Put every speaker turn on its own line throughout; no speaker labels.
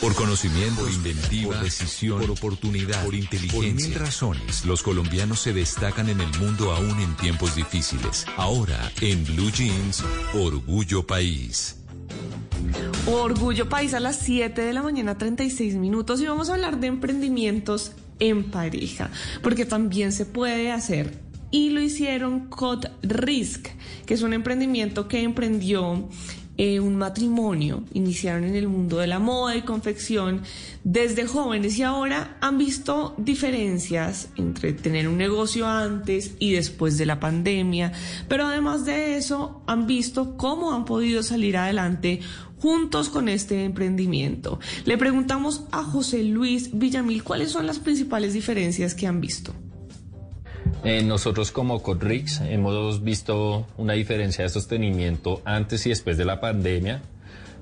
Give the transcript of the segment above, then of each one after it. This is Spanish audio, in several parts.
Por conocimiento, por inventiva, por decisión, por oportunidad, por inteligencia. Por mil razones, los colombianos se destacan en el mundo aún en tiempos difíciles. Ahora, en Blue Jeans, Orgullo País.
Orgullo País a las 7 de la mañana, 36 minutos. Y vamos a hablar de emprendimientos en pareja, porque también se puede hacer. Y lo hicieron Cod Risk, que es un emprendimiento que emprendió eh, un matrimonio, iniciaron en el mundo de la moda y confección desde jóvenes y ahora han visto diferencias entre tener un negocio antes y después de la pandemia, pero además de eso han visto cómo han podido salir adelante juntos con este emprendimiento. Le preguntamos a José Luis Villamil cuáles son las principales diferencias que han visto.
Eh, nosotros como Codrix hemos visto una diferencia de sostenimiento antes y después de la pandemia.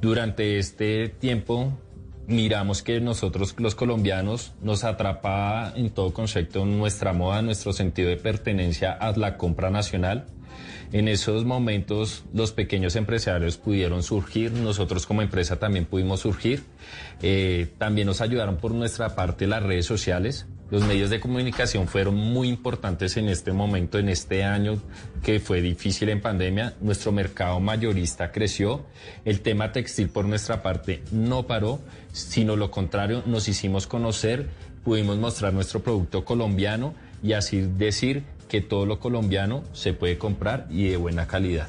Durante este tiempo miramos que nosotros los colombianos nos atrapaba en todo concepto nuestra moda, nuestro sentido de pertenencia a la compra nacional. En esos momentos los pequeños empresarios pudieron surgir, nosotros como empresa también pudimos surgir. Eh, también nos ayudaron por nuestra parte las redes sociales. Los medios de comunicación fueron muy importantes en este momento, en este año que fue difícil en pandemia. Nuestro mercado mayorista creció. El tema textil por nuestra parte no paró, sino lo contrario, nos hicimos conocer, pudimos mostrar nuestro producto colombiano y así decir que todo lo colombiano se puede comprar y de buena calidad.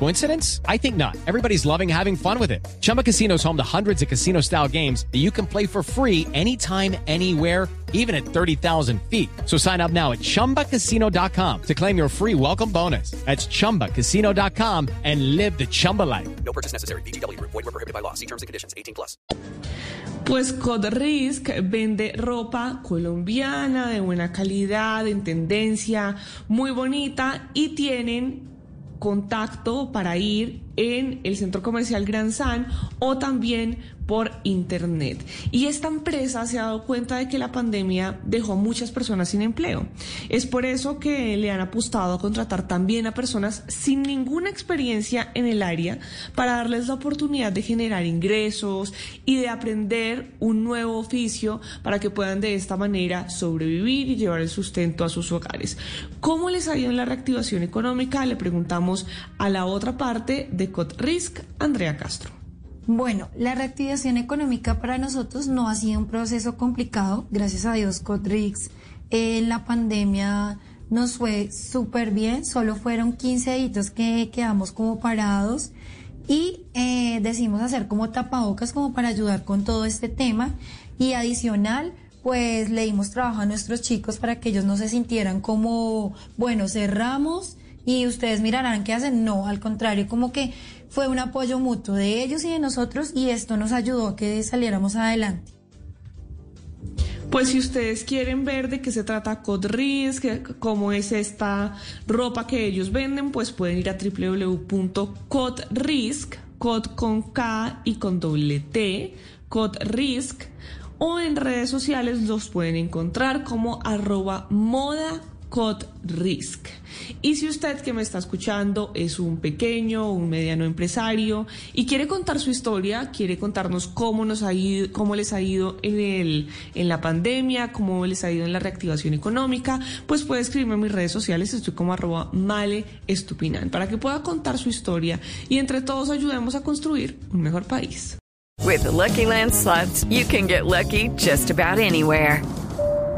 Coincidence? I think not. Everybody's loving having fun with it. Chumba Casino is home to hundreds of casino style games that you can play for free anytime, anywhere, even at 30,000 feet. So sign up now at chumbacasino.com to claim your free welcome bonus. That's chumbacasino.com and live the Chumba life.
No purchase necessary. DTW, void, were prohibited by law. See terms and conditions 18 plus.
Pues Codrisk vende ropa colombiana de buena calidad, en tendencia, muy bonita y tienen contacto para ir en el centro comercial Gran San o también por internet. Y esta empresa se ha dado cuenta de que la pandemia dejó muchas personas sin empleo. Es por eso que le han apostado a contratar también a personas sin ninguna experiencia en el área para darles la oportunidad de generar ingresos y de aprender un nuevo oficio para que puedan de esta manera sobrevivir y llevar el sustento a sus hogares. ¿Cómo les ha ido en la reactivación económica? Le preguntamos a la otra parte de Cotrisk, Andrea Castro.
Bueno, la reactivación económica para nosotros no ha sido un proceso complicado. Gracias a Dios, Cotrix, en la pandemia nos fue súper bien. Solo fueron 15 hitos que quedamos como parados y eh, hacer como tapabocas como para ayudar con todo este tema. Y adicional, pues le dimos trabajo a nuestros chicos para que ellos no se sintieran como, bueno, cerramos y ustedes mirarán qué hacen. No, al contrario, como que fue un apoyo mutuo de ellos y de nosotros y esto nos ayudó a que saliéramos adelante.
Pues si ustedes quieren ver de qué se trata Codrisk, cómo es esta ropa que ellos venden, pues pueden ir a www.codrisk, cod con K y con doble T, Codrisk, o en redes sociales los pueden encontrar como arroba moda Code Risk. Y si usted que me está escuchando es un pequeño un mediano empresario y quiere contar su historia, quiere contarnos cómo nos ha ido, cómo les ha ido en el en la pandemia, cómo les ha ido en la reactivación económica, pues puede escribirme en mis redes sociales, estoy como arroba male estupinan, para que pueda contar su historia y entre todos ayudemos a construir un mejor país.
With the Lucky Land slots, you can get lucky just about anywhere.